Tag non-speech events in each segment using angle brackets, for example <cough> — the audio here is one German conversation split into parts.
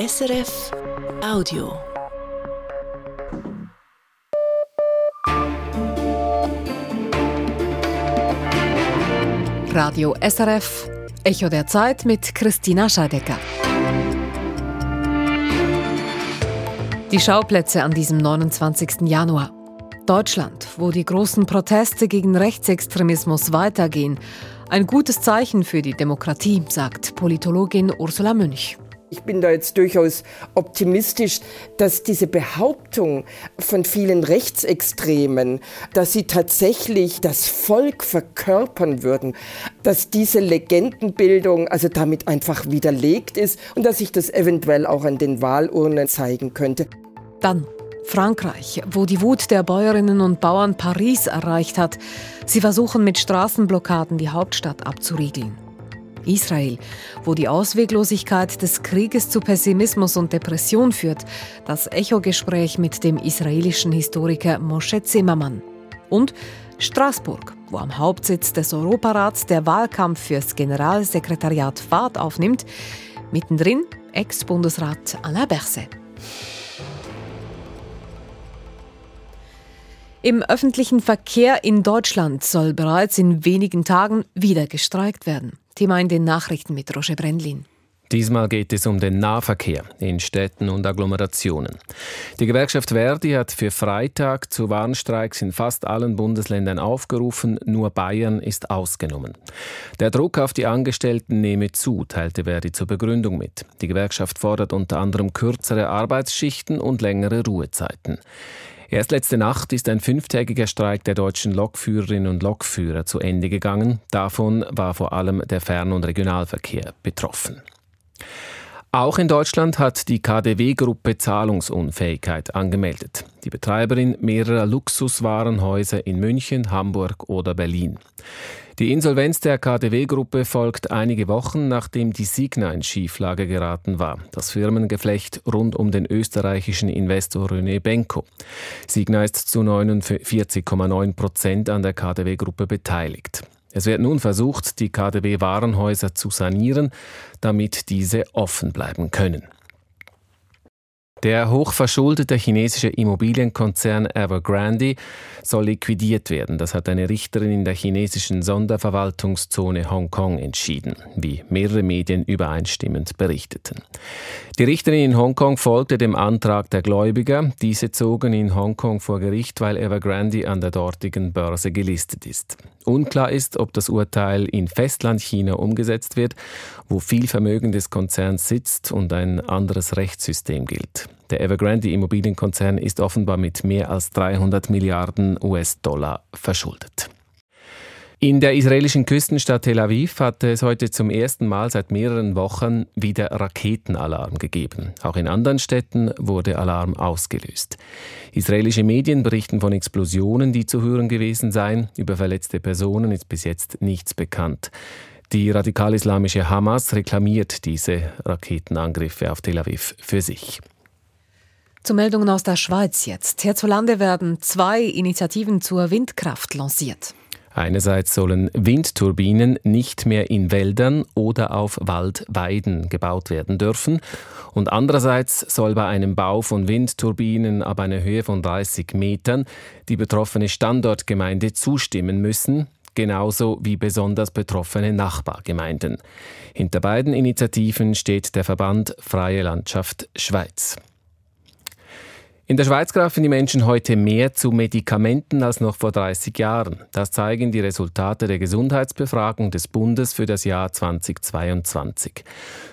SRF Audio. Radio SRF, Echo der Zeit mit Christina Scheidecker. Die Schauplätze an diesem 29. Januar. Deutschland, wo die großen Proteste gegen Rechtsextremismus weitergehen. Ein gutes Zeichen für die Demokratie, sagt Politologin Ursula Münch. Ich bin da jetzt durchaus optimistisch, dass diese Behauptung von vielen Rechtsextremen, dass sie tatsächlich das Volk verkörpern würden, dass diese Legendenbildung also damit einfach widerlegt ist und dass sich das eventuell auch an den Wahlurnen zeigen könnte. Dann Frankreich, wo die Wut der Bäuerinnen und Bauern Paris erreicht hat. Sie versuchen mit Straßenblockaden die Hauptstadt abzuriegeln. Israel, wo die Ausweglosigkeit des Krieges zu Pessimismus und Depression führt, das Echo-Gespräch mit dem israelischen Historiker Moshe Zimmermann. Und Straßburg, wo am Hauptsitz des Europarats der Wahlkampf fürs Generalsekretariat Fahrt aufnimmt, mittendrin Ex-Bundesrat Alain Berset. Im öffentlichen Verkehr in Deutschland soll bereits in wenigen Tagen wieder gestreikt werden. Thema in den Nachrichten mit Roger Brendlin. Diesmal geht es um den Nahverkehr in Städten und Agglomerationen. Die Gewerkschaft Verdi hat für Freitag zu Warnstreiks in fast allen Bundesländern aufgerufen, nur Bayern ist ausgenommen. Der Druck auf die Angestellten nehme zu, teilte Verdi zur Begründung mit. Die Gewerkschaft fordert unter anderem kürzere Arbeitsschichten und längere Ruhezeiten. Erst letzte Nacht ist ein fünftägiger Streik der deutschen Lokführerinnen und Lokführer zu Ende gegangen. Davon war vor allem der Fern- und Regionalverkehr betroffen. Auch in Deutschland hat die KDW-Gruppe Zahlungsunfähigkeit angemeldet. Die Betreiberin mehrerer Luxuswarenhäuser in München, Hamburg oder Berlin. Die Insolvenz der KDW-Gruppe folgt einige Wochen, nachdem die Signa in Schieflage geraten war, das Firmengeflecht rund um den österreichischen Investor René Benko. Signa ist zu 49,9 Prozent an der KDW-Gruppe beteiligt. Es wird nun versucht, die KDW-Warenhäuser zu sanieren, damit diese offen bleiben können. Der hochverschuldete chinesische Immobilienkonzern Evergrande soll liquidiert werden. Das hat eine Richterin in der chinesischen Sonderverwaltungszone Hongkong entschieden, wie mehrere Medien übereinstimmend berichteten. Die Richterin in Hongkong folgte dem Antrag der Gläubiger. Diese zogen in Hongkong vor Gericht, weil Evergrande an der dortigen Börse gelistet ist. Unklar ist, ob das Urteil in Festlandchina umgesetzt wird, wo viel Vermögen des Konzerns sitzt und ein anderes Rechtssystem gilt. Der Evergrande Immobilienkonzern ist offenbar mit mehr als 300 Milliarden US-Dollar verschuldet. In der israelischen Küstenstadt Tel Aviv hatte es heute zum ersten Mal seit mehreren Wochen wieder Raketenalarm gegeben. Auch in anderen Städten wurde Alarm ausgelöst. Israelische Medien berichten von Explosionen, die zu hören gewesen seien. Über verletzte Personen ist bis jetzt nichts bekannt. Die radikal-islamische Hamas reklamiert diese Raketenangriffe auf Tel Aviv für sich. Zu Meldungen aus der Schweiz jetzt. Hierzulande werden zwei Initiativen zur Windkraft lanciert. Einerseits sollen Windturbinen nicht mehr in Wäldern oder auf Waldweiden gebaut werden dürfen und andererseits soll bei einem Bau von Windturbinen ab einer Höhe von 30 Metern die betroffene Standortgemeinde zustimmen müssen, genauso wie besonders betroffene Nachbargemeinden. Hinter beiden Initiativen steht der Verband Freie Landschaft Schweiz. In der Schweiz greifen die Menschen heute mehr zu Medikamenten als noch vor 30 Jahren. Das zeigen die Resultate der Gesundheitsbefragung des Bundes für das Jahr 2022.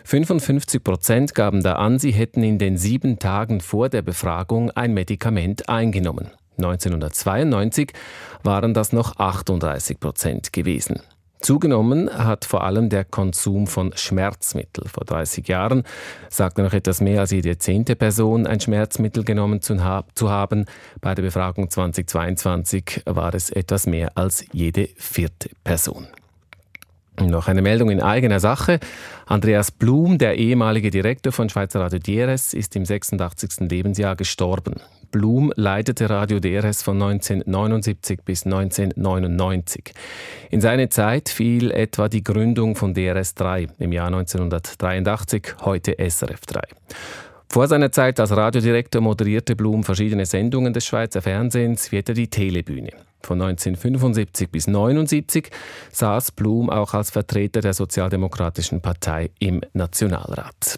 55 Prozent gaben da an, sie hätten in den sieben Tagen vor der Befragung ein Medikament eingenommen. 1992 waren das noch 38 Prozent gewesen. Zugenommen hat vor allem der Konsum von Schmerzmitteln. Vor 30 Jahren sagte noch etwas mehr als jede zehnte Person, ein Schmerzmittel genommen zu, haben. Bei der Befragung 2022 war es etwas mehr als jede vierte Person. Noch eine Meldung in eigener Sache. Andreas Blum, der ehemalige Direktor von Schweizer Radio DRS, ist im 86. Lebensjahr gestorben. Blum leitete Radio DRS von 1979 bis 1999. In seine Zeit fiel etwa die Gründung von DRS 3 im Jahr 1983, heute SRF 3. Vor seiner Zeit als Radiodirektor moderierte Blum verschiedene Sendungen des Schweizer Fernsehens, wie etwa die Telebühne. Von 1975 bis 1979 saß Blum auch als Vertreter der Sozialdemokratischen Partei im Nationalrat.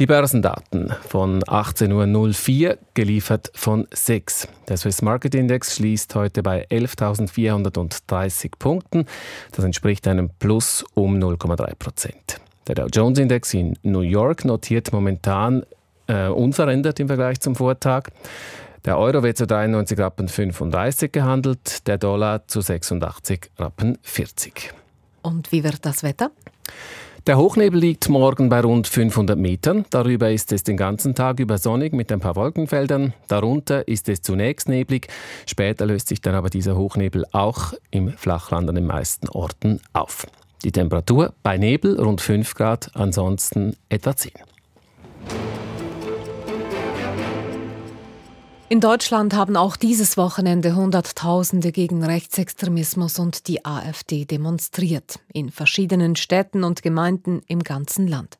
Die Börsendaten von 18.04 Uhr geliefert von SIX. Der Swiss Market Index schließt heute bei 11.430 Punkten. Das entspricht einem Plus um 0,3 Prozent. Der Dow Jones Index in New York notiert momentan äh, unverändert im Vergleich zum Vortag. Der Euro wird zu 93 Rappen 35 gehandelt, der Dollar zu 86 Rappen 40. Und wie wird das Wetter? Der Hochnebel liegt morgen bei rund 500 Metern. Darüber ist es den ganzen Tag über sonnig mit ein paar Wolkenfeldern. Darunter ist es zunächst neblig. Später löst sich dann aber dieser Hochnebel auch im Flachland an den meisten Orten auf. Die Temperatur bei Nebel rund 5 Grad, ansonsten etwa 10. In Deutschland haben auch dieses Wochenende Hunderttausende gegen Rechtsextremismus und die AfD demonstriert, in verschiedenen Städten und Gemeinden im ganzen Land.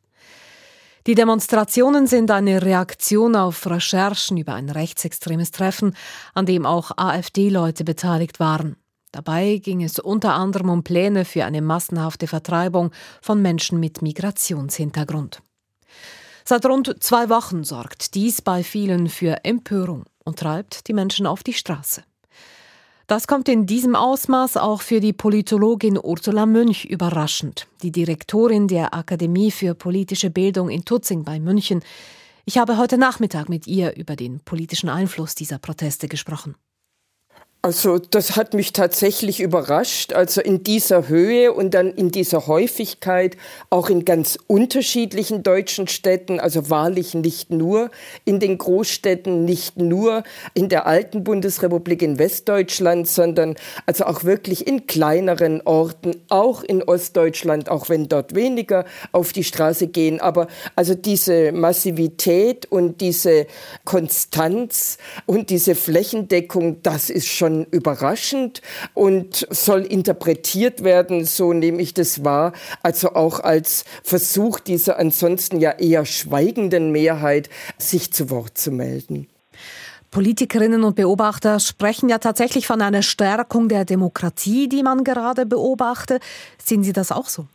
Die Demonstrationen sind eine Reaktion auf Recherchen über ein rechtsextremes Treffen, an dem auch AfD-Leute beteiligt waren. Dabei ging es unter anderem um Pläne für eine massenhafte Vertreibung von Menschen mit Migrationshintergrund. Seit rund zwei Wochen sorgt dies bei vielen für Empörung und treibt die Menschen auf die Straße. Das kommt in diesem Ausmaß auch für die Politologin Ursula Münch überraschend, die Direktorin der Akademie für politische Bildung in Tutzing bei München. Ich habe heute Nachmittag mit ihr über den politischen Einfluss dieser Proteste gesprochen. Also das hat mich tatsächlich überrascht. Also in dieser Höhe und dann in dieser Häufigkeit, auch in ganz unterschiedlichen deutschen Städten, also wahrlich nicht nur in den Großstädten, nicht nur in der alten Bundesrepublik in Westdeutschland, sondern also auch wirklich in kleineren Orten, auch in Ostdeutschland, auch wenn dort weniger auf die Straße gehen. Aber also diese Massivität und diese Konstanz und diese Flächendeckung, das ist schon schon überraschend und soll interpretiert werden, so nehme ich das wahr, also auch als Versuch dieser ansonsten ja eher schweigenden Mehrheit, sich zu Wort zu melden. Politikerinnen und Beobachter sprechen ja tatsächlich von einer Stärkung der Demokratie, die man gerade beobachte. Sehen Sie das auch so?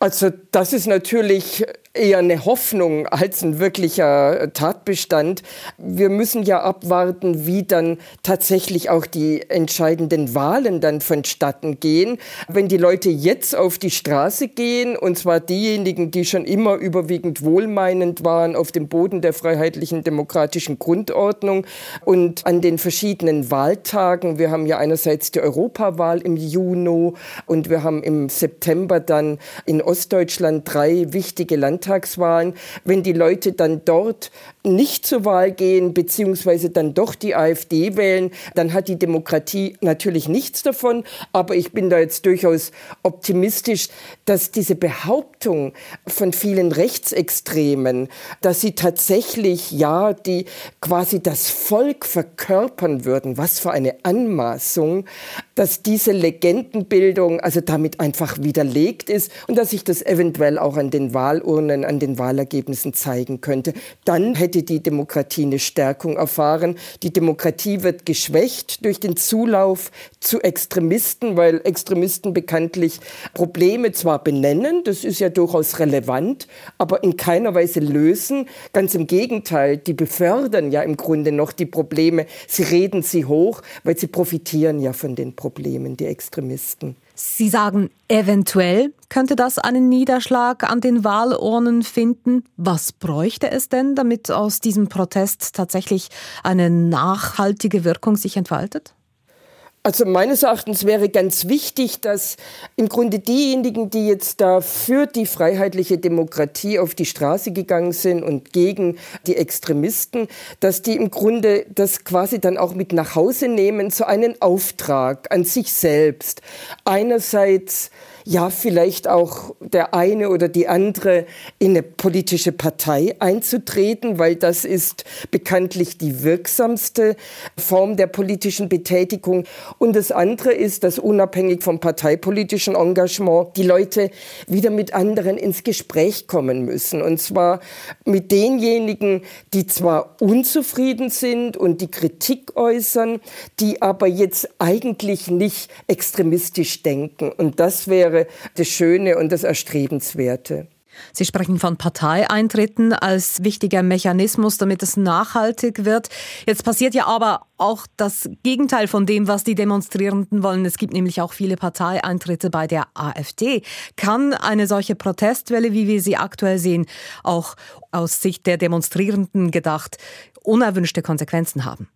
Also das ist natürlich eher eine Hoffnung als ein wirklicher Tatbestand. Wir müssen ja abwarten, wie dann tatsächlich auch die entscheidenden Wahlen dann vonstatten gehen. Wenn die Leute jetzt auf die Straße gehen, und zwar diejenigen, die schon immer überwiegend wohlmeinend waren auf dem Boden der freiheitlichen demokratischen Grundordnung und an den verschiedenen Wahltagen, wir haben ja einerseits die Europawahl im Juni und wir haben im September dann in Ostdeutschland drei wichtige Landtagswahlen Landtagswahlen, wenn die Leute dann dort nicht zur Wahl gehen, beziehungsweise dann doch die AfD wählen, dann hat die Demokratie natürlich nichts davon. Aber ich bin da jetzt durchaus optimistisch, dass diese Behauptung von vielen Rechtsextremen, dass sie tatsächlich, ja, die quasi das Volk verkörpern würden, was für eine Anmaßung, dass diese Legendenbildung also damit einfach widerlegt ist und dass sich das eventuell auch an den Wahlurnen, an den Wahlergebnissen zeigen könnte. Dann hätte die Demokratie eine Stärkung erfahren. Die Demokratie wird geschwächt durch den Zulauf zu Extremisten, weil Extremisten bekanntlich Probleme zwar benennen, das ist ja durchaus relevant, aber in keiner Weise lösen. Ganz im Gegenteil, die befördern ja im Grunde noch die Probleme. Sie reden sie hoch, weil sie profitieren ja von den Problemen, die Extremisten. Sie sagen, eventuell könnte das einen Niederschlag an den Wahlurnen finden. Was bräuchte es denn, damit aus diesem Protest tatsächlich eine nachhaltige Wirkung sich entfaltet? Also meines Erachtens wäre ganz wichtig, dass im Grunde diejenigen, die jetzt da für die freiheitliche Demokratie auf die Straße gegangen sind und gegen die Extremisten, dass die im Grunde das quasi dann auch mit nach Hause nehmen, so einen Auftrag an sich selbst. Einerseits ja vielleicht auch der eine oder die andere in eine politische Partei einzutreten, weil das ist bekanntlich die wirksamste Form der politischen Betätigung. Und das andere ist, dass unabhängig vom parteipolitischen Engagement die Leute wieder mit anderen ins Gespräch kommen müssen. Und zwar mit denjenigen, die zwar unzufrieden sind und die Kritik äußern, die aber jetzt eigentlich nicht extremistisch denken. Und das wäre das Schöne und das Erstrebenswerte. Sie sprechen von Parteieintritten als wichtiger Mechanismus, damit es nachhaltig wird. Jetzt passiert ja aber auch das Gegenteil von dem, was die Demonstrierenden wollen. Es gibt nämlich auch viele Parteieintritte bei der AfD. Kann eine solche Protestwelle, wie wir sie aktuell sehen, auch aus Sicht der Demonstrierenden gedacht, unerwünschte Konsequenzen haben?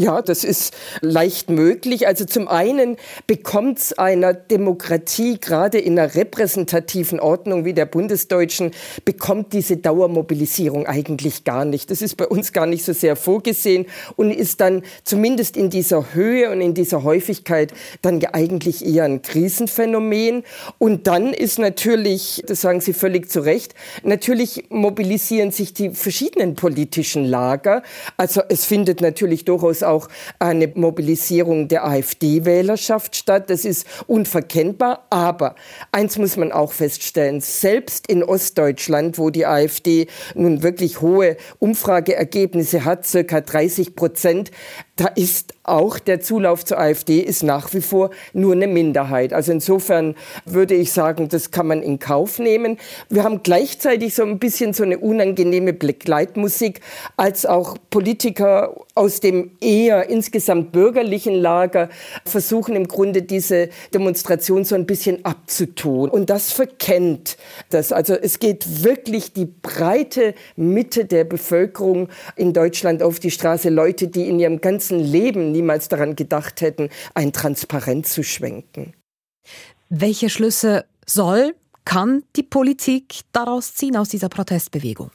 Ja, das ist leicht möglich. Also zum einen bekommt es einer Demokratie, gerade in einer repräsentativen Ordnung wie der bundesdeutschen, bekommt diese Dauermobilisierung eigentlich gar nicht. Das ist bei uns gar nicht so sehr vorgesehen und ist dann zumindest in dieser Höhe und in dieser Häufigkeit dann eigentlich eher ein Krisenphänomen. Und dann ist natürlich, das sagen Sie völlig zu Recht, natürlich mobilisieren sich die verschiedenen politischen Lager. Also es findet natürlich durchaus auch eine Mobilisierung der AfD-Wählerschaft statt. Das ist unverkennbar. Aber eins muss man auch feststellen, selbst in Ostdeutschland, wo die AfD nun wirklich hohe Umfrageergebnisse hat, circa 30 Prozent, da ist auch der Zulauf zur AfD ist nach wie vor nur eine Minderheit. Also insofern würde ich sagen, das kann man in Kauf nehmen. Wir haben gleichzeitig so ein bisschen so eine unangenehme Begleitmusik, als auch Politiker aus dem eher insgesamt bürgerlichen Lager versuchen im Grunde diese Demonstration so ein bisschen abzutun. Und das verkennt das. Also es geht wirklich die breite Mitte der Bevölkerung in Deutschland auf die Straße. Leute, die in ihrem ganzen Leben niemals daran gedacht hätten, ein Transparent zu schwenken. Welche Schlüsse soll, kann die Politik daraus ziehen aus dieser Protestbewegung?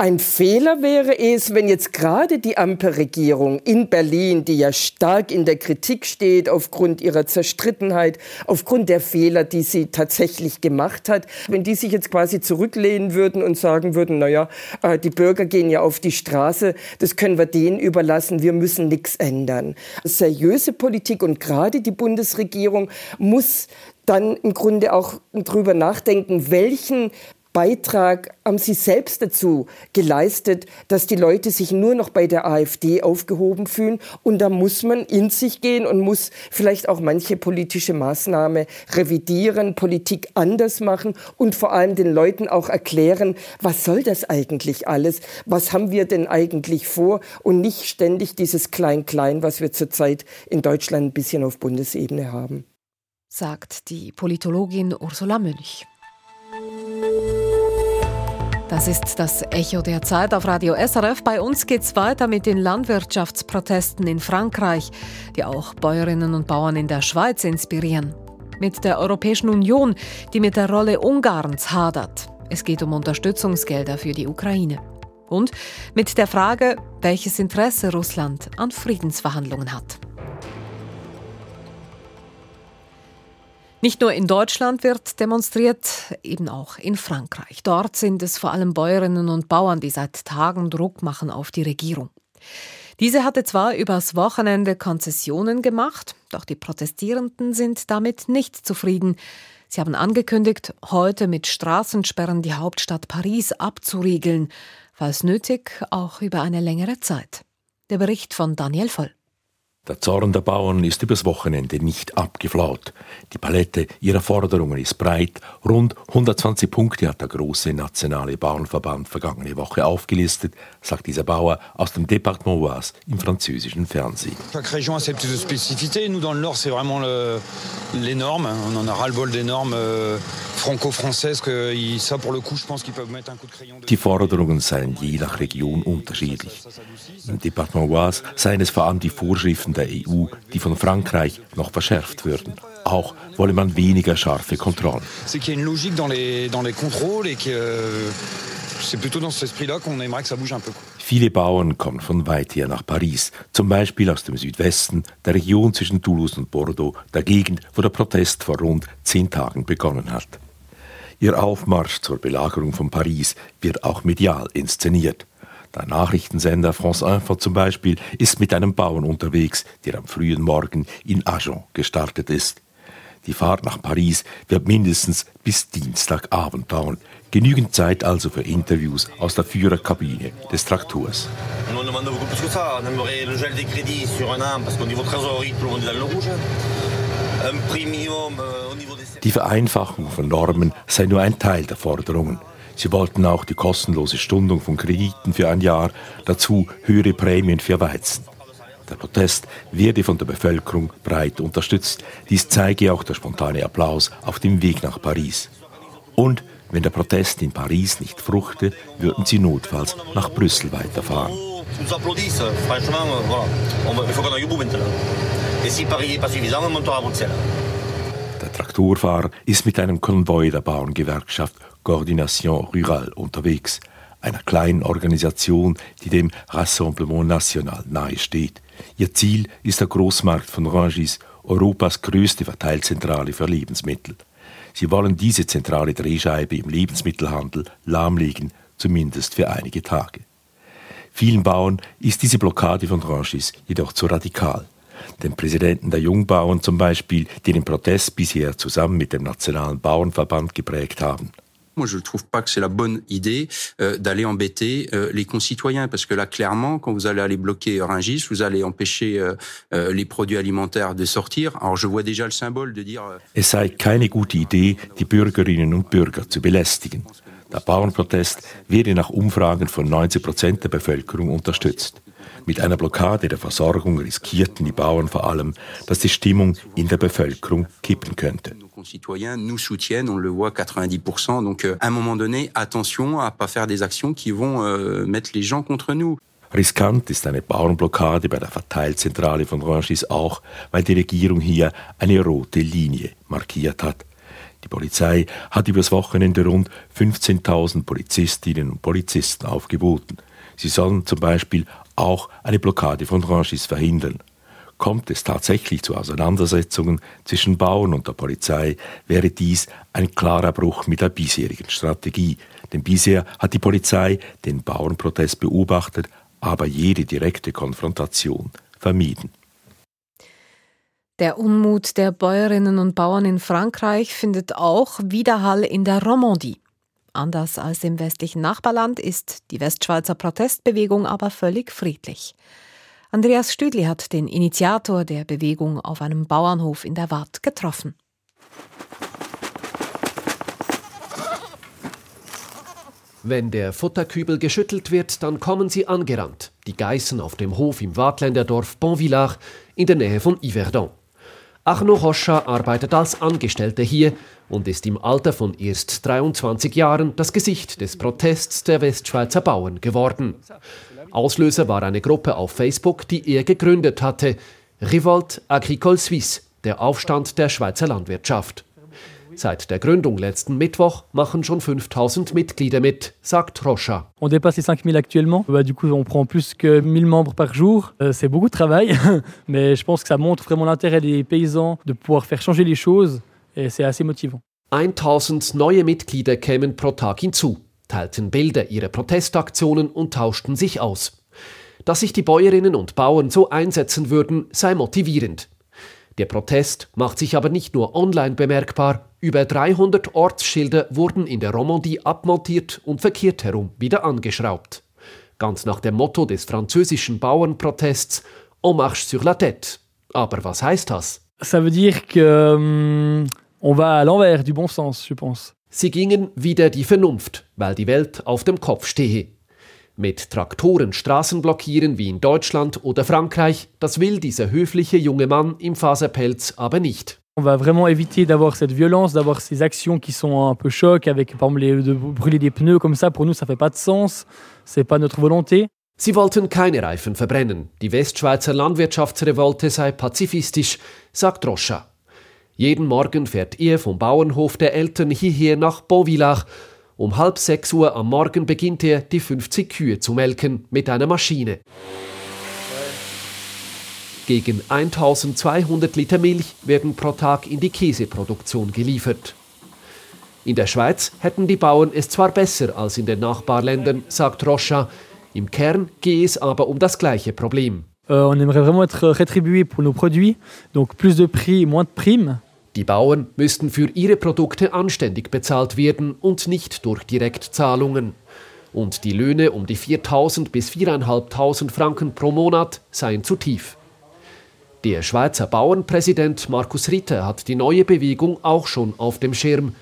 Ein Fehler wäre es, wenn jetzt gerade die Ampelregierung in Berlin, die ja stark in der Kritik steht aufgrund ihrer Zerstrittenheit, aufgrund der Fehler, die sie tatsächlich gemacht hat, wenn die sich jetzt quasi zurücklehnen würden und sagen würden, naja, äh, die Bürger gehen ja auf die Straße, das können wir denen überlassen, wir müssen nichts ändern. Seriöse Politik und gerade die Bundesregierung muss dann im Grunde auch drüber nachdenken, welchen Beitrag haben Sie selbst dazu geleistet, dass die Leute sich nur noch bei der AfD aufgehoben fühlen. Und da muss man in sich gehen und muss vielleicht auch manche politische Maßnahme revidieren, Politik anders machen und vor allem den Leuten auch erklären, was soll das eigentlich alles? Was haben wir denn eigentlich vor? Und nicht ständig dieses Klein-Klein, was wir zurzeit in Deutschland ein bisschen auf Bundesebene haben. Sagt die Politologin Ursula Münch. Das ist das Echo der Zeit auf Radio SRF. Bei uns geht es weiter mit den Landwirtschaftsprotesten in Frankreich, die auch Bäuerinnen und Bauern in der Schweiz inspirieren. Mit der Europäischen Union, die mit der Rolle Ungarns hadert. Es geht um Unterstützungsgelder für die Ukraine. Und mit der Frage, welches Interesse Russland an Friedensverhandlungen hat. Nicht nur in Deutschland wird demonstriert, eben auch in Frankreich. Dort sind es vor allem Bäuerinnen und Bauern, die seit Tagen Druck machen auf die Regierung. Diese hatte zwar übers Wochenende Konzessionen gemacht, doch die Protestierenden sind damit nicht zufrieden. Sie haben angekündigt, heute mit Straßensperren die Hauptstadt Paris abzuriegeln, falls nötig auch über eine längere Zeit. Der Bericht von Daniel Voll. Der Zorn der Bauern ist übers Wochenende nicht abgeflaut. Die Palette ihrer Forderungen ist breit. Rund 120 Punkte hat der große nationale Bauernverband vergangene Woche aufgelistet, sagt dieser Bauer aus dem Département Oise im französischen Fernsehen. Chaque région a ses petites spécificités. Nous, dans le Nord, c'est vraiment le, les normes. On en a ras-le-bol des normes euh, franco-françaises. Ça, pour le coup, je pense qu'ils peuvent mettre un coup de crayon. Die Forderungen seien je nach Region unterschiedlich. Im Département Oise seien es vor allem die Vorschriften der EU, die von Frankreich noch verschärft würden. Auch wolle man weniger scharfe Kontrollen. Euh. Viele Bauern kommen von weit her nach Paris, zum Beispiel aus dem Südwesten, der Region zwischen Toulouse und Bordeaux, der Gegend, wo der Protest vor rund zehn Tagen begonnen hat. Ihr Aufmarsch zur Belagerung von Paris wird auch medial inszeniert. Der Nachrichtensender France Info zum Beispiel ist mit einem Bauern unterwegs, der am frühen Morgen in Agen gestartet ist. Die Fahrt nach Paris wird mindestens bis Dienstagabend dauern. Genügend Zeit also für Interviews aus der Führerkabine des Traktors. Euh. Die Vereinfachung von Normen sei nur ein Teil der Forderungen. Sie wollten auch die kostenlose Stundung von Krediten für ein Jahr, dazu höhere Prämien für Weizen. Der Protest werde von der Bevölkerung breit unterstützt. Dies zeige auch der spontane Applaus auf dem Weg nach Paris. Und wenn der Protest in Paris nicht fruchte, würden sie notfalls nach Brüssel weiterfahren. Et si Paris n'est pas suffisant, on montera à Bruxelles. Traktorfahrer ist mit einem Konvoi der Bauerngewerkschaft Coordination Rurale unterwegs, einer kleinen Organisation, die dem Rassemblement National nahesteht. Ihr Ziel ist der Großmarkt von Rangis, Europas größte Verteilzentrale für Lebensmittel. Sie wollen diese zentrale Drehscheibe im Lebensmittelhandel lahmlegen, zumindest für einige Tage. Vielen Bauern ist diese Blockade von Rangis jedoch zu radikal. Den Präsidenten der Jungbauern zum Beispiel, die den Protest bisher zusammen mit dem Nationalen Bauernverband geprägt haben. Moi, je ne trouve pas que c'est la bonne idée euh, d'aller embêter euh, les concitoyens, parce que là, clairement, quand vous allez aller bloquer Rungis, vous allez empêcher euh, euh, les produits alimentaires de sortir. Alors, je vois déjà le symbole de dire... euh, Es sei keine gute Idee, die Bürgerinnen und Bürger zu belästigen. Der Bauernprotest werde nach Umfragen von 90 Prozent der Bevölkerung unterstützt. Mit einer Blockade der Versorgung riskierten die Bauern vor allem, dass die Stimmung in der Bevölkerung kippen könnte. Concitoyens nous soutiennent, on le voit 90%. Donc, euh, à un moment donné, attention à pas faire des actions qui vont euh, mettre les gens contre nous. Riskant ist eine Bauernblockade bei der Verteilzentrale von Rangis auch, weil die Regierung hier eine rote Linie markiert hat. Die Polizei hat übers Wochenende rund 15.000 Polizistinnen und Polizisten aufgeboten. Sie sollen zum Beispiel auch eine Blockade von Rangis verhindern. Kommt es tatsächlich zu Auseinandersetzungen zwischen Bauern und der Polizei, wäre dies ein klarer Bruch mit der bisherigen Strategie. Denn bisher hat die Polizei den Bauernprotest beobachtet, aber jede direkte Konfrontation vermieden. Der Unmut der Bäuerinnen und Bauern in Frankreich findet auch Widerhall in der Romandie. Anders als im westlichen Nachbarland ist die Westschweizer Protestbewegung aber völlig friedlich. Andreas Stüdli hat den Initiator der Bewegung auf einem Bauernhof in der Waadt getroffen. Wenn der Futterkübel geschüttelt wird, dann kommen sie angerannt, die Geißen auf dem Hof im Waadländerdorf Bonvillard in der Nähe von Yverdon. Arno Rocha arbeitet als Angestellter hier und ist im Alter von erst 23 Jahren das Gesicht des Protests der Westschweizer Bauern geworden. Auslöser war eine Gruppe auf Facebook, die er gegründet hatte, Revolte Agricole Suisse, der Aufstand der Schweizer Landwirtschaft. Seit der Gründung letzten Mittwoch machen schon 5000 Mitglieder mit, sagt Rocha. On dépasse les 5000 actuellement. Bah, du coup, on prend plus que 1000 membres par jour. Euh, c'est beaucoup de travail, <laughs> mais je pense que ça montre vraiment l'intérêt des paysans de pouvoir faire changer les choses et c'est assez motivant. 1000 neue Mitglieder kämen pro Tag hinzu, teilten Bilder ihrer Protestaktionen und tauschten sich aus. Dass sich die Bäuerinnen und Bauern so einsetzen würden, sei motivierend. Der Protest macht sich aber nicht nur online bemerkbar, über 300 Ortsschilder wurden in der Romandie abmontiert und verkehrt herum wieder angeschraubt. Ganz nach dem Motto des französischen Bauernprotests En marche sur la tête. Aber was heißt das? Ça veut dire que hum, on va à l'envers du bon sens, je pense. Sie gingen wieder die Vernunft, weil die Welt auf dem Kopf stehe. Mit Traktoren Straßen blockieren wie in Deutschland oder Frankreich, das will dieser höfliche junge Mann im Faserpelz aber nicht. On va vraiment éviter d'avoir cette violence, d'avoir ces actions qui sont un peu choc, avec par exemple les- de brûler des pneus comme ça. Pour nous, ça fait pas de sens. C'est pas notre volonté. Sie wollten keine Reifen verbrennen. Die Westschweizer Landwirtschaftsrevolte sei pazifistisch, sagt Roscha. Jeden Morgen fährt er vom Bauernhof der Eltern hierher nach Bonvillach. Um halb sechs Uhr am Morgen beginnt er, die 50 Kühe zu melken mit einer Maschine. Gegen 1200 Liter Milch werden pro Tag in die Käseproduktion geliefert. In der Schweiz hätten die Bauern es zwar besser als in den Nachbarländern, sagt Rocha, im Kern gehe es aber um das gleiche Problem. Euh, on aimerait vraiment être rétribué pour nos produits, donc plus de prix, moins de primes. Die Bauern müssten für ihre Produkte anständig bezahlt werden und nicht durch Direktzahlungen. Und die Löhne um die 4.000 bis 4.500 Franken pro Monat seien zu tief. Der Schweizer Bauernpräsident Markus Ritter hat die neue Bewegung auch schon auf dem Schirm.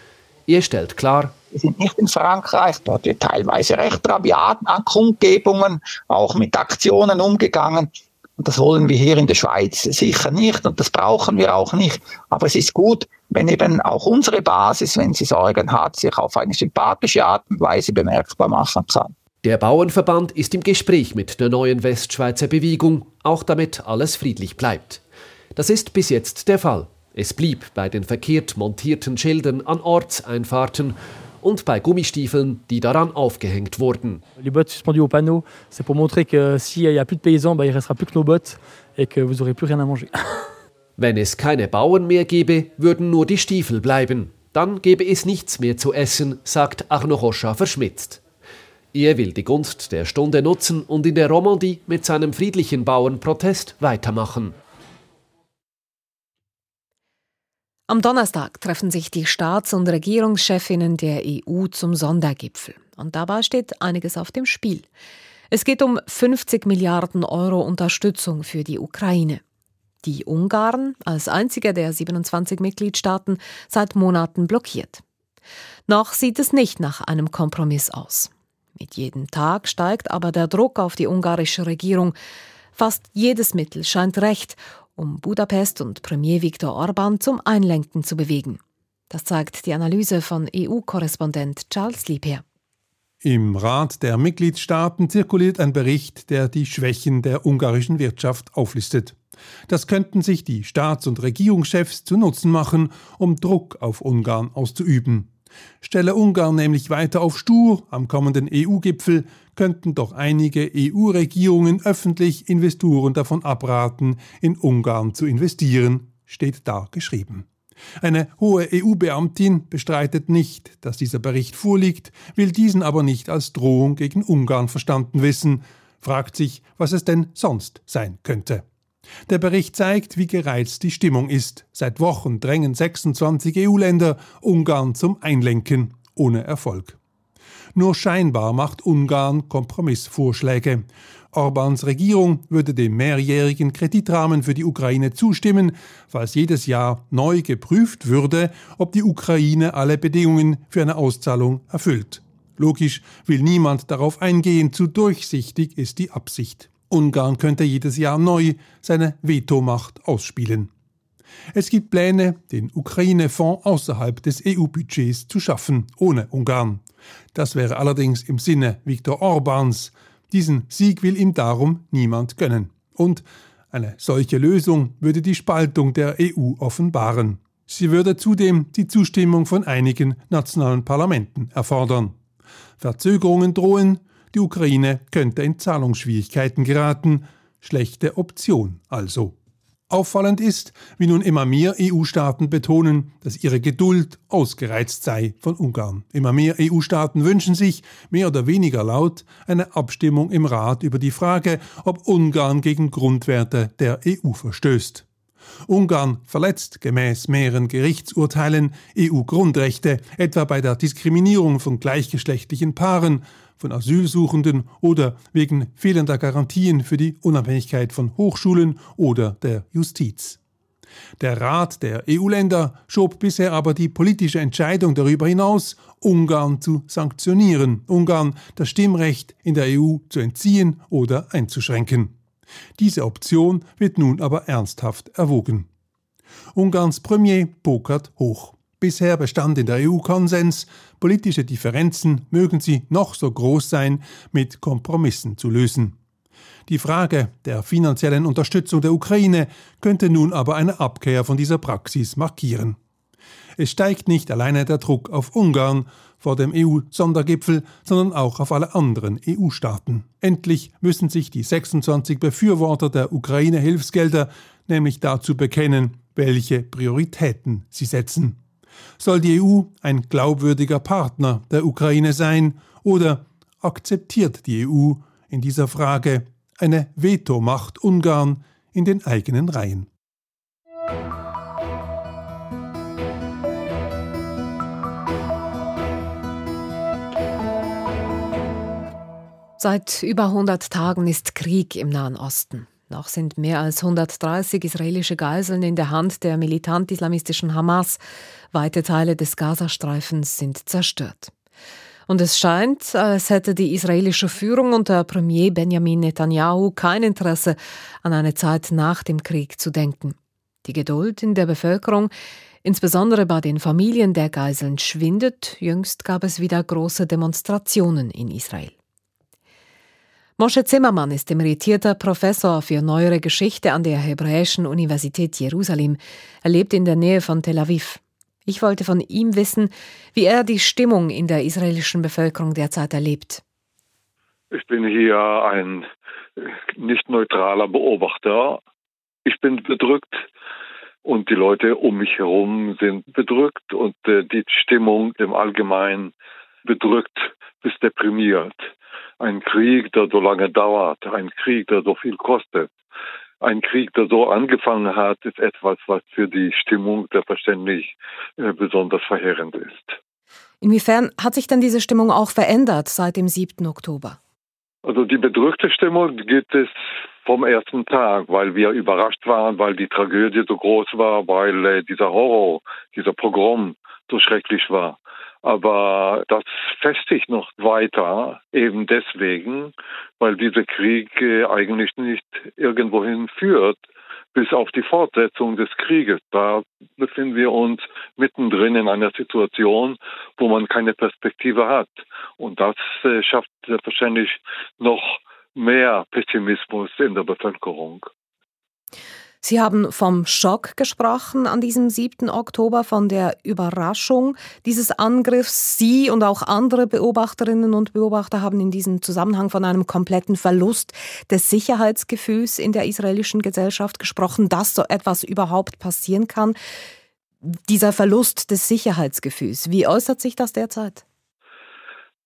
Er stellt klar, wir sind nicht in Frankreich, dort wird teilweise recht rabiat an Kundgebungen, auch mit Aktionen umgegangen. Und das wollen wir hier in der Schweiz sicher nicht und das brauchen wir auch nicht. Aber es ist gut, wenn eben auch unsere Basis, wenn sie Sorgen hat, sich auf eine sympathische Art und Weise bemerkbar machen kann. Der Bauernverband ist im Gespräch mit der neuen Westschweizer Bewegung, auch damit alles friedlich bleibt. Das ist bis jetzt der Fall. Es blieb bei den verkehrt montierten Schildern an Ortseinfahrten und bei Gummistiefeln, die daran aufgehängt wurden. Les bottes suspendues au panneau, c'est pour montrer que s'il n'y a plus de paysans, bah, il restera plus que nos bottes et que vous aurez plus rien à manger. <laughs> Wenn es keine Bauern mehr gäbe, würden nur die Stiefel bleiben. Dann gäbe es nichts mehr zu essen, sagt Arno Rocha verschmitzt. Er will die Gunst der Stunde nutzen und in der Romandie mit seinem friedlichen Bauernprotest weitermachen. Am Donnerstag treffen sich die Staats- und Regierungschefinnen der EU zum Sondergipfel. Und dabei steht einiges auf dem Spiel. Es geht um 50 Milliarden Euro Unterstützung für die Ukraine. Die Ungarn, als einziger der 27 Mitgliedstaaten, seit Monaten blockiert. Noch sieht es nicht nach einem Kompromiss aus. Mit jedem Tag steigt aber der Druck auf die ungarische Regierung. Fast jedes Mittel scheint recht, um Budapest und Premier Viktor Orban zum Einlenken zu bewegen. Das zeigt die Analyse von EU-Korrespondent Charles Liebherr. Im Rat der Mitgliedstaaten zirkuliert ein Bericht, der die Schwächen der ungarischen Wirtschaft auflistet. Das könnten sich die Staats- und Regierungschefs zu Nutzen machen, um Druck auf Ungarn auszuüben. Stelle Ungarn nämlich weiter auf Stur am kommenden EU-Gipfel, könnten doch einige EU-Regierungen öffentlich Investoren davon abraten, in Ungarn zu investieren, steht da geschrieben. Eine hohe EU-Beamtin bestreitet nicht, dass dieser Bericht vorliegt, will diesen aber nicht als Drohung gegen Ungarn verstanden wissen, fragt sich, was es denn sonst sein könnte. Der Bericht zeigt, wie gereizt die Stimmung ist. Seit Wochen drängen 26 EU-Länder Ungarn zum Einlenken, ohne Erfolg. Nur scheinbar macht Ungarn Kompromissvorschläge. Orbans Regierung würde dem mehrjährigen Kreditrahmen für die Ukraine zustimmen, falls jedes Jahr neu geprüft würde, ob die Ukraine alle Bedingungen für eine Auszahlung erfüllt. Logisch will niemand darauf eingehen, zu durchsichtig ist die Absicht. Ungarn könnte jedes Jahr neu seine Vetomacht ausspielen. Es gibt Pläne, den Ukraine-Fonds außerhalb des EU-Budgets zu schaffen, ohne Ungarn. Das wäre allerdings im Sinne Viktor Orbans. Diesen Sieg will ihm darum niemand gönnen. Und eine solche Lösung würde die Spaltung der EU offenbaren. Sie würde zudem die Zustimmung von einigen nationalen Parlamenten erfordern. Verzögerungen drohen, die Ukraine könnte in Zahlungsschwierigkeiten geraten. Schlechte Option also. Auffallend ist, wie nun immer mehr EU-Staaten betonen, dass ihre Geduld ausgereizt sei von Ungarn. Immer mehr EU-Staaten wünschen sich, mehr oder weniger laut, eine Abstimmung im Rat über die Frage, ob Ungarn gegen Grundwerte der EU verstößt. Ungarn verletzt gemäß mehreren Gerichtsurteilen EU-Grundrechte, etwa bei der Diskriminierung von gleichgeschlechtlichen Paaren, von Asylsuchenden oder wegen fehlender Garantien für die Unabhängigkeit von Hochschulen oder der Justiz. Der Rat der EU-Länder schob bisher aber die politische Entscheidung darüber hinaus, Ungarn zu sanktionieren, Ungarn das Stimmrecht in der EU zu entziehen oder einzuschränken. Diese Option wird nun aber ernsthaft erwogen. Ungarns Premier pokert hoch. Bisher bestand in der EU Konsens, politische Differenzen, mögen sie noch so groß sein, mit Kompromissen zu lösen. Die Frage der finanziellen Unterstützung der Ukraine könnte nun aber eine Abkehr von dieser Praxis markieren. Es steigt nicht alleine der Druck auf Ungarn vor dem EU-Sondergipfel, sondern auch auf alle anderen EU-Staaten. Endlich müssen sich die 26 Befürworter der Ukraine-Hilfsgelder nämlich dazu bekennen, welche Prioritäten sie setzen. Soll die EU ein glaubwürdiger Partner der Ukraine sein oder akzeptiert die EU in dieser Frage eine Vetomacht Ungarn in den eigenen Reihen? Seit über 100 Tagen ist Krieg im Nahen Osten. Noch sind mehr als 130 israelische Geiseln in der Hand der militant-islamistischen Hamas. Weite Teile des Gazastreifens sind zerstört. Und es scheint, als hätte die israelische Führung unter Premier Benjamin Netanyahu kein Interesse an eine Zeit nach dem Krieg zu denken. Die Geduld in der Bevölkerung, insbesondere bei den Familien der Geiseln, schwindet. Jüngst gab es wieder große Demonstrationen in Israel. Moshe Zimmermann ist emeritierter Professor für neuere Geschichte an der Hebräischen Universität Jerusalem. Er lebt in der Nähe von Tel Aviv. Ich wollte von ihm wissen, wie er die Stimmung in der israelischen Bevölkerung derzeit erlebt. Ich bin hier ein nicht neutraler Beobachter. Ich bin bedrückt und die Leute um mich herum sind bedrückt und äh, die Stimmung im Allgemeinen bedrückt bis deprimiert ein Krieg, der so lange dauert, ein Krieg, der so viel kostet, ein Krieg, der so angefangen hat, ist etwas, was für die Stimmung selbstverständlich äh, besonders verheerend ist. Inwiefern hat sich denn diese Stimmung auch verändert seit dem 7. Oktober? Also die bedrückte Stimmung gibt es vom ersten Tag, weil wir überrascht waren, weil die Tragödie so groß war, weil äh, dieser Horror, dieser Pogrom so schrecklich war. Aber das festigt noch weiter, eben deswegen, weil dieser Krieg äh, eigentlich nicht irgendwohin führt, bis auf die Fortsetzung des Krieges. Da befinden wir uns mittendrin in einer Situation, wo man keine Perspektive hat. Und das äh, schafft wahrscheinlich noch mehr Pessimismus in der Bevölkerung. Sie haben vom Schock gesprochen an diesem 7. Oktober, von der Überraschung dieses Angriffs. Sie und auch andere Beobachterinnen und Beobachter haben in diesem Zusammenhang von einem kompletten Verlust des Sicherheitsgefühls in der israelischen Gesellschaft gesprochen, dass so etwas überhaupt passieren kann. Dieser Verlust des Sicherheitsgefühls, wie äußert sich das derzeit?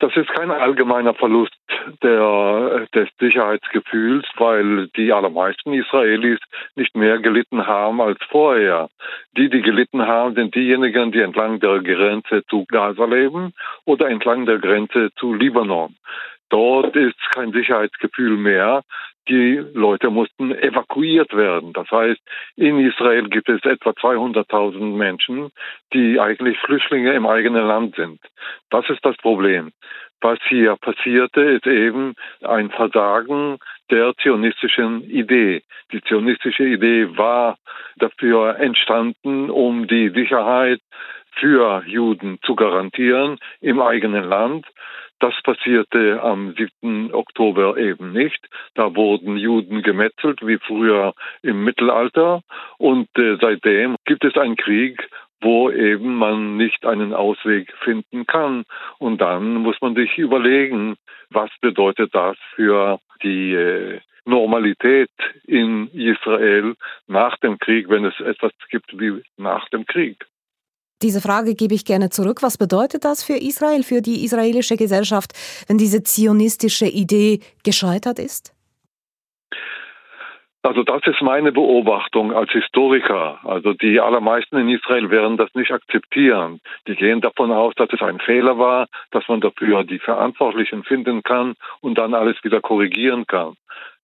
Das ist kein allgemeiner Verlust der, des Sicherheitsgefühls, weil die allermeisten Israelis nicht mehr gelitten haben als vorher. Die, die gelitten haben, sind diejenigen, die entlang der Grenze zu Gaza leben oder entlang der Grenze zu Libanon. Dort ist kein Sicherheitsgefühl mehr. Die Leute mussten evakuiert werden. Das heißt, in Israel gibt es etwa 200.000 Menschen, die eigentlich Flüchtlinge im eigenen Land sind. Das ist das Problem. Was hier passierte, ist eben ein Versagen der zionistischen Idee. Die zionistische Idee war dafür entstanden, um die Sicherheit für Juden zu garantieren im eigenen Land. Das passierte am 7. Oktober eben nicht. Da wurden Juden gemetzelt, wie früher im Mittelalter. Und äh, seitdem gibt es einen Krieg, wo eben man nicht einen Ausweg finden kann. Und dann muss man sich überlegen, was bedeutet das für die äh, Normalität in Israel nach dem Krieg, wenn es etwas gibt wie nach dem Krieg. Diese Frage gebe ich gerne zurück. Was bedeutet das für Israel, für die israelische Gesellschaft, wenn diese zionistische Idee gescheitert ist? Also das ist meine Beobachtung als Historiker. Also die allermeisten in Israel werden das nicht akzeptieren. Die gehen davon aus, dass es ein Fehler war, dass man dafür die Verantwortlichen finden kann und dann alles wieder korrigieren kann.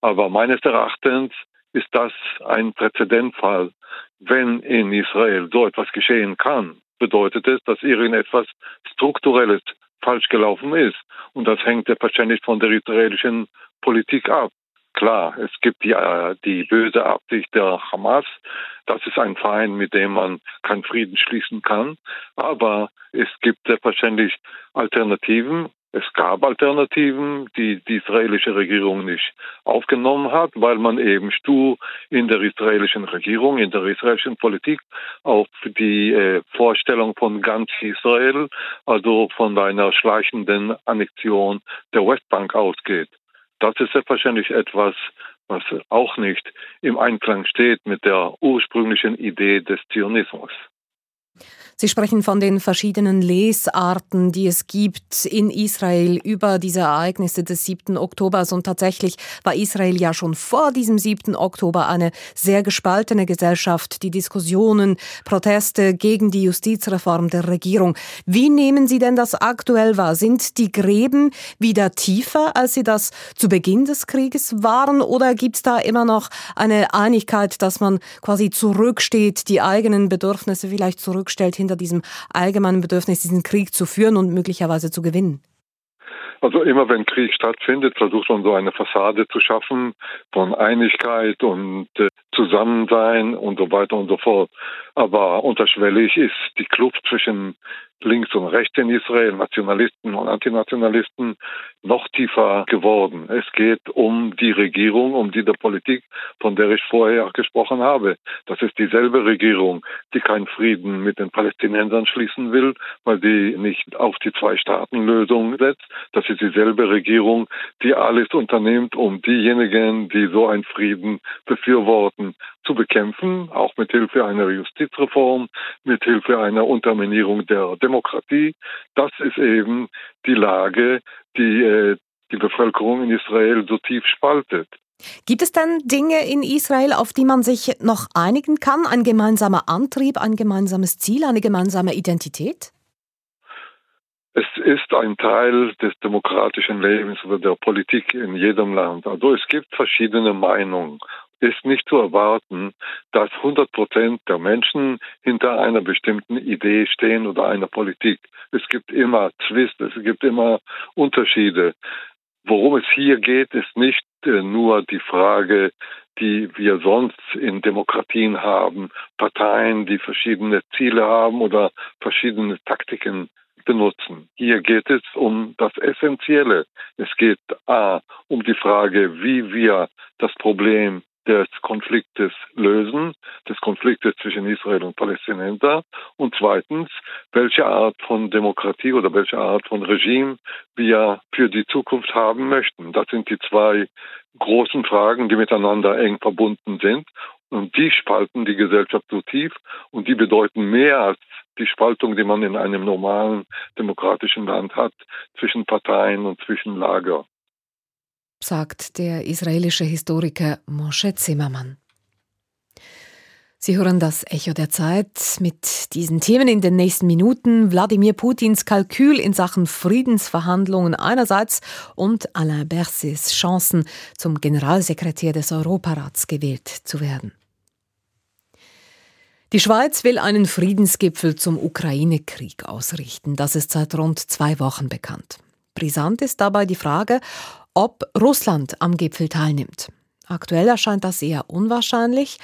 Aber meines Erachtens ist das ein Präzedenzfall. Wenn in Israel so etwas geschehen kann, bedeutet es, dass irgendetwas Strukturelles falsch gelaufen ist. Und das hängt ja wahrscheinlich von der israelischen Politik ab. Klar, es gibt äh, die böse Absicht der Hamas. Das ist ein Verein, mit dem man keinen Frieden schließen kann. Aber es gibt selbstverständlich Alternativen. Es gab Alternativen, die die israelische Regierung nicht aufgenommen hat, weil man eben stur in der israelischen Regierung, in der israelischen Politik auf die äh, Vorstellung von ganz Israel, also von einer schleichenden Annexion der Westbank ausgeht. Das ist selbstverständlich etwas, was auch nicht im Einklang steht mit der ursprünglichen Idee des Zionismus. Sie sprechen von den verschiedenen Lesarten, die es gibt in Israel über diese Ereignisse des 7. Oktobers. Und tatsächlich war Israel ja schon vor diesem 7. Oktober eine sehr gespaltene Gesellschaft. Die Diskussionen, Proteste gegen die Justizreform der Regierung. Wie nehmen Sie denn das aktuell wahr? Sind die Gräben wieder tiefer, als sie das zu Beginn des Krieges waren? Oder gibt es da immer noch eine Einigkeit, dass man quasi zurücksteht, die eigenen Bedürfnisse vielleicht zurückstellt hinter diesem allgemeinen Bedürfnis, diesen Krieg zu führen und möglicherweise zu gewinnen? Also immer wenn Krieg stattfindet, versucht man so eine Fassade zu schaffen von Einigkeit und äh, Zusammensein und so weiter und so fort. Aber unterschwellig ist die Kluft zwischen links und rechts in Israel, Nationalisten und Antinationalisten, noch tiefer geworden. Es geht um die Regierung, um die der Politik, von der ich vorher gesprochen habe. Das ist dieselbe Regierung, die keinen Frieden mit den Palästinensern schließen will, weil sie nicht auf die Zwei-Staaten-Lösung setzt. Das ist dieselbe Regierung, die alles unternimmt, um diejenigen, die so einen Frieden befürworten, zu bekämpfen, auch mit Hilfe einer Justizreform, mit Hilfe einer Unterminierung der Demokratie. Das ist eben die Lage, die äh, die Bevölkerung in Israel so tief spaltet. Gibt es denn Dinge in Israel, auf die man sich noch einigen kann? Ein gemeinsamer Antrieb, ein gemeinsames Ziel, eine gemeinsame Identität? Es ist ein Teil des demokratischen Lebens oder der Politik in jedem Land. Also es gibt verschiedene Meinungen ist nicht zu erwarten, dass 100 Prozent der Menschen hinter einer bestimmten Idee stehen oder einer Politik. Es gibt immer Zwist, es gibt immer Unterschiede. Worum es hier geht, ist nicht äh, nur die Frage, die wir sonst in Demokratien haben, Parteien, die verschiedene Ziele haben oder verschiedene Taktiken benutzen. Hier geht es um das Essentielle. Es geht A, um die Frage, wie wir das Problem des Konfliktes lösen, des Konfliktes zwischen Israel und Palästinenser. Und zweitens, welche Art von Demokratie oder welche Art von Regime wir für die Zukunft haben möchten. Das sind die zwei großen Fragen, die miteinander eng verbunden sind. Und die spalten die Gesellschaft so tief. Und die bedeuten mehr als die Spaltung, die man in einem normalen demokratischen Land hat zwischen Parteien und zwischen Lager sagt der israelische Historiker Moshe Zimmermann. Sie hören das Echo der Zeit mit diesen Themen in den nächsten Minuten. Wladimir Putins Kalkül in Sachen Friedensverhandlungen einerseits und Alain Berset's Chancen, zum Generalsekretär des Europarats gewählt zu werden. Die Schweiz will einen Friedensgipfel zum Ukraine-Krieg ausrichten. Das ist seit rund zwei Wochen bekannt. Brisant ist dabei die Frage, ob Russland am Gipfel teilnimmt. Aktuell erscheint das eher unwahrscheinlich,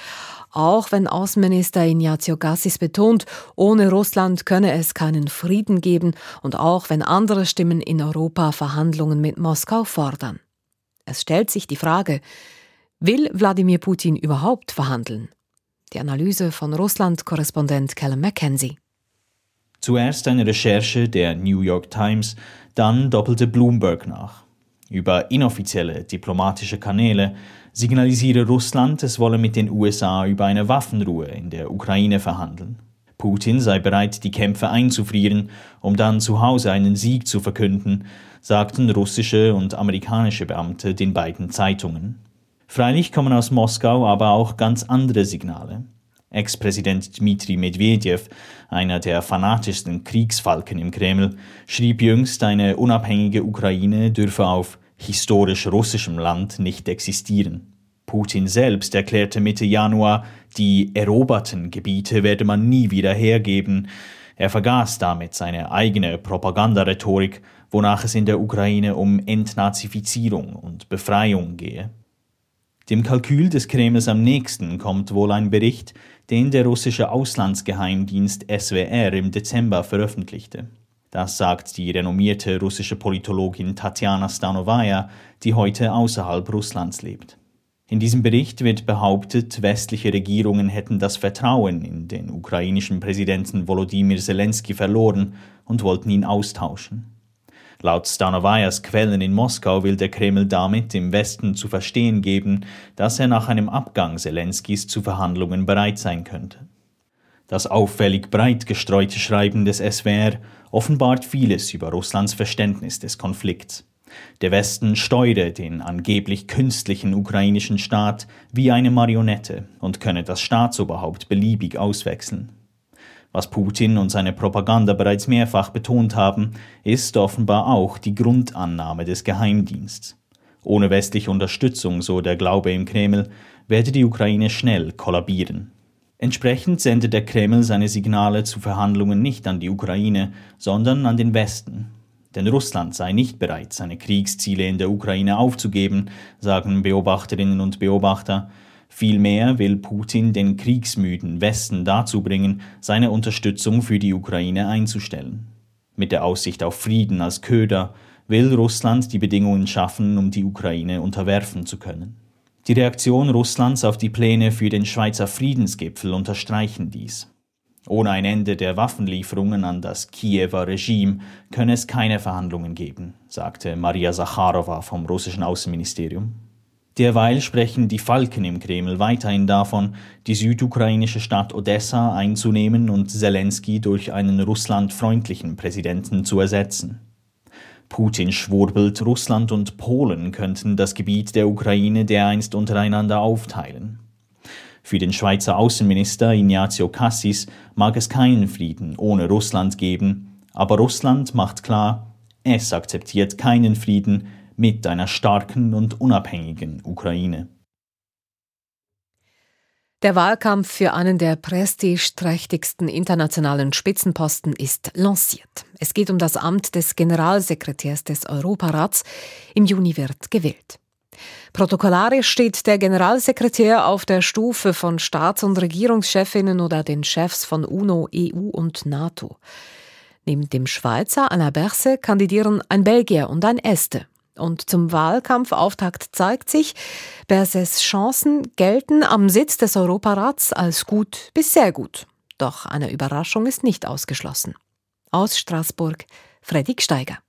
auch wenn Außenminister Ignazio Gassis betont, ohne Russland könne es keinen Frieden geben und auch wenn andere Stimmen in Europa Verhandlungen mit Moskau fordern. Es stellt sich die Frage, will Wladimir Putin überhaupt verhandeln? Die Analyse von Russland-Korrespondent Callum McKenzie. Zuerst eine Recherche der New York Times, dann doppelte Bloomberg nach. Über inoffizielle diplomatische Kanäle signalisiere Russland, es wolle mit den USA über eine Waffenruhe in der Ukraine verhandeln. Putin sei bereit, die Kämpfe einzufrieren, um dann zu Hause einen Sieg zu verkünden, sagten russische und amerikanische Beamte den beiden Zeitungen. Freilich kommen aus Moskau aber auch ganz andere Signale. Ex-Präsident Dmitri Medvedev, einer der fanatischsten Kriegsfalken im Kreml, schrieb jüngst, eine unabhängige Ukraine dürfe auf historisch russischem Land nicht existieren. Putin selbst erklärte Mitte Januar, die eroberten Gebiete werde man nie wieder hergeben. Er vergaß damit seine eigene Propagandarhetorik, wonach es in der Ukraine um Entnazifizierung und Befreiung gehe. Dem Kalkül des Kremls am nächsten kommt wohl ein Bericht, den der russische Auslandsgeheimdienst SWR im Dezember veröffentlichte. Das sagt die renommierte russische Politologin Tatjana Stanovaya, die heute außerhalb Russlands lebt. In diesem Bericht wird behauptet, westliche Regierungen hätten das Vertrauen in den ukrainischen Präsidenten Volodymyr Zelensky verloren und wollten ihn austauschen. Laut Stanovayas Quellen in Moskau will der Kreml damit im Westen zu verstehen geben, dass er nach einem Abgang Zelenskys zu Verhandlungen bereit sein könnte. Das auffällig breit gestreute Schreiben des SWR offenbart vieles über Russlands Verständnis des Konflikts. Der Westen steuere den angeblich künstlichen ukrainischen Staat wie eine Marionette und könne das Staatsoberhaupt beliebig auswechseln. Was Putin und seine Propaganda bereits mehrfach betont haben, ist offenbar auch die Grundannahme des Geheimdienstes. Ohne westliche Unterstützung, so der Glaube im Kreml, werde die Ukraine schnell kollabieren. Entsprechend sendet der Kreml seine Signale zu Verhandlungen nicht an die Ukraine, sondern an den Westen. Denn Russland sei nicht bereit, seine Kriegsziele in der Ukraine aufzugeben, sagen Beobachterinnen und Beobachter. Vielmehr will Putin den kriegsmüden Westen dazu bringen, seine Unterstützung für die Ukraine einzustellen. Mit der Aussicht auf Frieden als Köder will Russland die Bedingungen schaffen, um die Ukraine unterwerfen zu können. Die Reaktion Russlands auf die Pläne für den Schweizer Friedensgipfel unterstreichen dies. Ohne ein Ende der Waffenlieferungen an das Kiewer Regime könne es keine Verhandlungen geben, sagte Maria Sacharowa vom russischen Außenministerium. Derweil sprechen die Falken im Kreml weiterhin davon, die südukrainische Stadt Odessa einzunehmen und Zelensky durch einen russlandfreundlichen Präsidenten zu ersetzen. Putin schwurbelt, Russland und Polen könnten das Gebiet der Ukraine dereinst untereinander aufteilen. Für den Schweizer Außenminister Ignazio Cassis mag es keinen Frieden ohne Russland geben, aber Russland macht klar, es akzeptiert keinen Frieden mit einer starken und unabhängigen Ukraine. Der Wahlkampf für einen der prestigeträchtigsten internationalen Spitzenposten ist lanciert. Es geht um das Amt des Generalsekretärs des Europarats. Im Juni wird gewählt. Protokollarisch steht der Generalsekretär auf der Stufe von Staats- und Regierungschefinnen oder den Chefs von UNO, EU und NATO. Neben dem Schweizer Alain Berset kandidieren ein Belgier und ein Este. Und zum Wahlkampfauftakt zeigt sich, Bersets Chancen gelten am Sitz des Europarats als gut bis sehr gut. Doch eine Überraschung ist nicht ausgeschlossen. Aus Straßburg, Fredrik Steiger.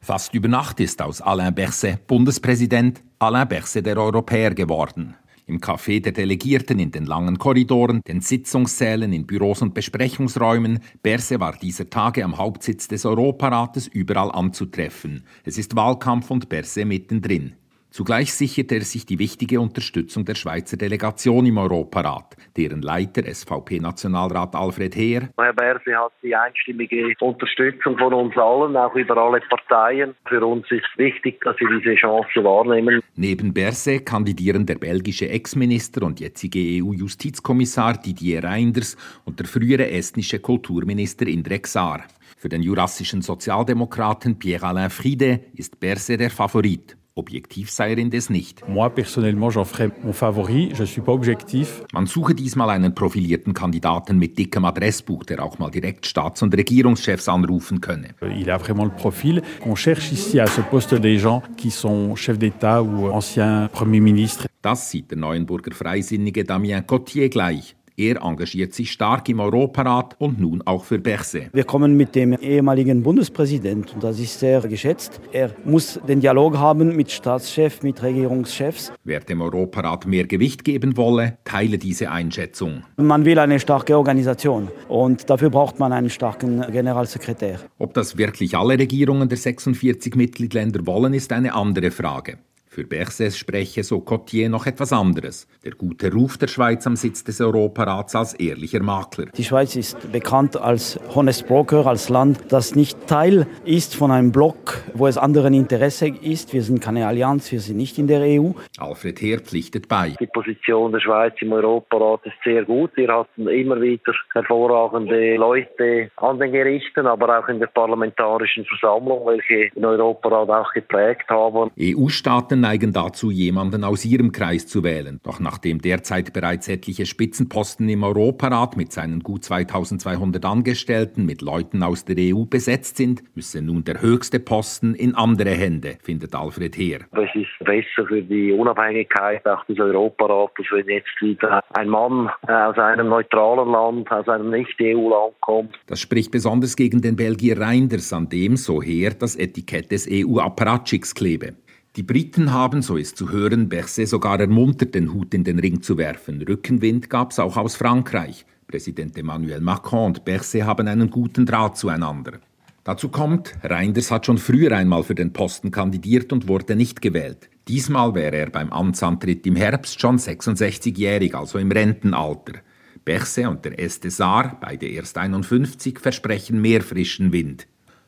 Fast über Nacht ist aus Alain Berset Bundespräsident Alain Berset der Europäer geworden im Café der Delegierten, in den langen Korridoren, den Sitzungssälen, in Büros und Besprechungsräumen. Berse war dieser Tage am Hauptsitz des Europarates überall anzutreffen. Es ist Wahlkampf und Berse mittendrin. Zugleich sicherte er sich die wichtige Unterstützung der Schweizer Delegation im Europarat, deren Leiter SVP-Nationalrat Alfred Heer. Herr Berse hat die einstimmige Unterstützung von uns allen, auch über alle Parteien. Für uns ist wichtig, dass wir diese Chance wahrnehmen. Neben Berse kandidieren der belgische Ex-Minister und jetzige EU-Justizkommissar Didier Reinders und der frühere estnische Kulturminister Indrek Saar. Für den jurassischen Sozialdemokraten Pierre-Alain Friede ist Berse der Favorit. Objektiv sei er indes nicht. Moi, personnellement, j'en ferai mon favori. Je suis pas objectif. Man suche diesmal einen profilierten Kandidaten mit dickem Adressbuch, der auch mal direkt Staats- und Regierungschefs anrufen könne. Il a vraiment le profil. On cherche ici à ce poste des gens qui sont chefs d'État ou anciens premiers ministres. Das sieht der Neuenburger Freisinnige Damien Cotier gleich. Er engagiert sich stark im Europarat und nun auch für Berse. Wir kommen mit dem ehemaligen Bundespräsidenten und das ist sehr geschätzt. Er muss den Dialog haben mit Staatschefs, mit Regierungschefs. Wer dem Europarat mehr Gewicht geben wolle, teile diese Einschätzung. Man will eine starke Organisation und dafür braucht man einen starken Generalsekretär. Ob das wirklich alle Regierungen der 46 Mitgliedsländer wollen, ist eine andere Frage. Für Berses spreche so Cotier noch etwas anderes. Der gute Ruf der Schweiz am Sitz des Europarats als ehrlicher Makler. Die Schweiz ist bekannt als Honest Broker, als Land, das nicht Teil ist von einem Block, wo es anderen Interesse ist. Wir sind keine Allianz, wir sind nicht in der EU. Alfred Heer pflichtet bei. Die Position der Schweiz im Europarat ist sehr gut. Wir hatten immer wieder hervorragende Leute an den Gerichten, aber auch in der parlamentarischen Versammlung, welche den Europarat auch geprägt haben. EU-Staaten neigen dazu, jemanden aus ihrem Kreis zu wählen. Doch nachdem derzeit bereits etliche Spitzenposten im Europarat mit seinen gut 2200 Angestellten mit Leuten aus der EU besetzt sind, müsse nun der höchste Posten in andere Hände, findet Alfred Heer. Es ist besser für die Unabhängigkeit auch des Europarates, wenn jetzt wieder ein Mann äh, aus einem neutralen Land, aus einem Nicht-EU-Land kommt. Das spricht besonders gegen den Belgier Reinders, an dem, so her, das Etikett des EU-Apparatschicks klebe. Die Briten haben, so ist zu hören, Berset sogar ermuntert, den Hut in den Ring zu werfen. Rückenwind gab es auch aus Frankreich. Präsident Emmanuel Macron und Berset haben einen guten Draht zueinander. Dazu kommt, Reinders hat schon früher einmal für den Posten kandidiert und wurde nicht gewählt. Diesmal wäre er beim Amtsantritt im Herbst schon 66-jährig, also im Rentenalter. Berset und der Estesar, beide erst 51, versprechen mehr frischen Wind.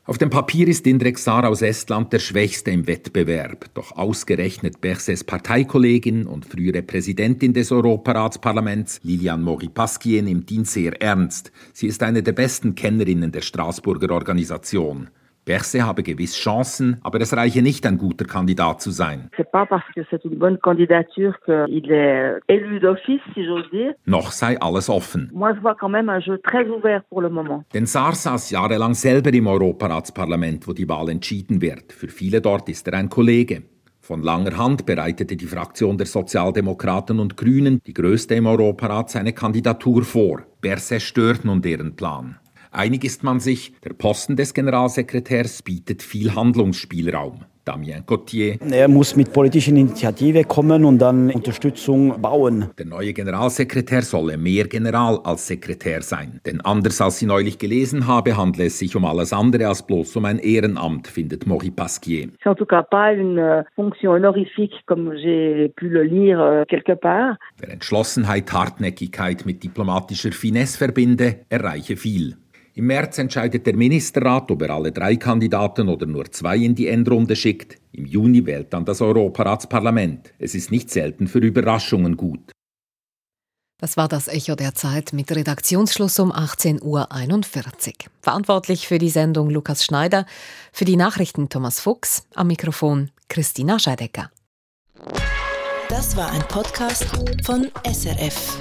Auf dem Papier ist Indrek Saar aus Estland der Schwächste im Wettbewerb. Doch ausgerechnet Berses Parteikollegin und frühere Präsidentin des Europaratsparlaments Lilian Mori-Pasquier nimmt ihn sehr ernst. Sie ist eine der besten Kennerinnen der Straßburger Organisation. Berset habe gewiss Chancen, aber es reiche nicht, ein guter Kandidat zu sein. Noch sei alles offen. Denn Saar saß jahrelang selber im Europaratsparlament, wo die Wahl entschieden wird. Für viele dort ist er ein Kollege. Von langer Hand bereitete die Fraktion der Sozialdemokraten und Grünen, die größte im Europarat, seine Kandidatur vor. Berset stört nun deren Plan. Einig ist man sich, der Posten des Generalsekretärs bietet viel Handlungsspielraum. Damien Cotier. Er muss mit politischer Initiative kommen und dann Unterstützung bauen. Der neue Generalsekretär solle mehr General als Sekretär sein. Denn anders als sie neulich gelesen habe, handle es sich um alles andere als bloß um ein Ehrenamt, findet Maurice Pasquier. C'est en tout cas pas une euh, fonction honorifique, comme j'ai pu le lire euh, quelque part. Wer Entschlossenheit, Hartnäckigkeit mit diplomatischer Finesse verbinde, erreiche viel. Im März entscheidet der Ministerrat, ob er alle drei Kandidaten oder nur zwei in die Endrunde schickt. Im Juni wählt dann das Europaratsparlament. Es ist nicht selten für Überraschungen gut. Das war das Echo der Zeit mit Redaktionsschluss um 18.41 Uhr. Verantwortlich für die Sendung Lukas Schneider, für die Nachrichten Thomas Fuchs, am Mikrofon Christina Scheidecker. Das war ein Podcast von SRF.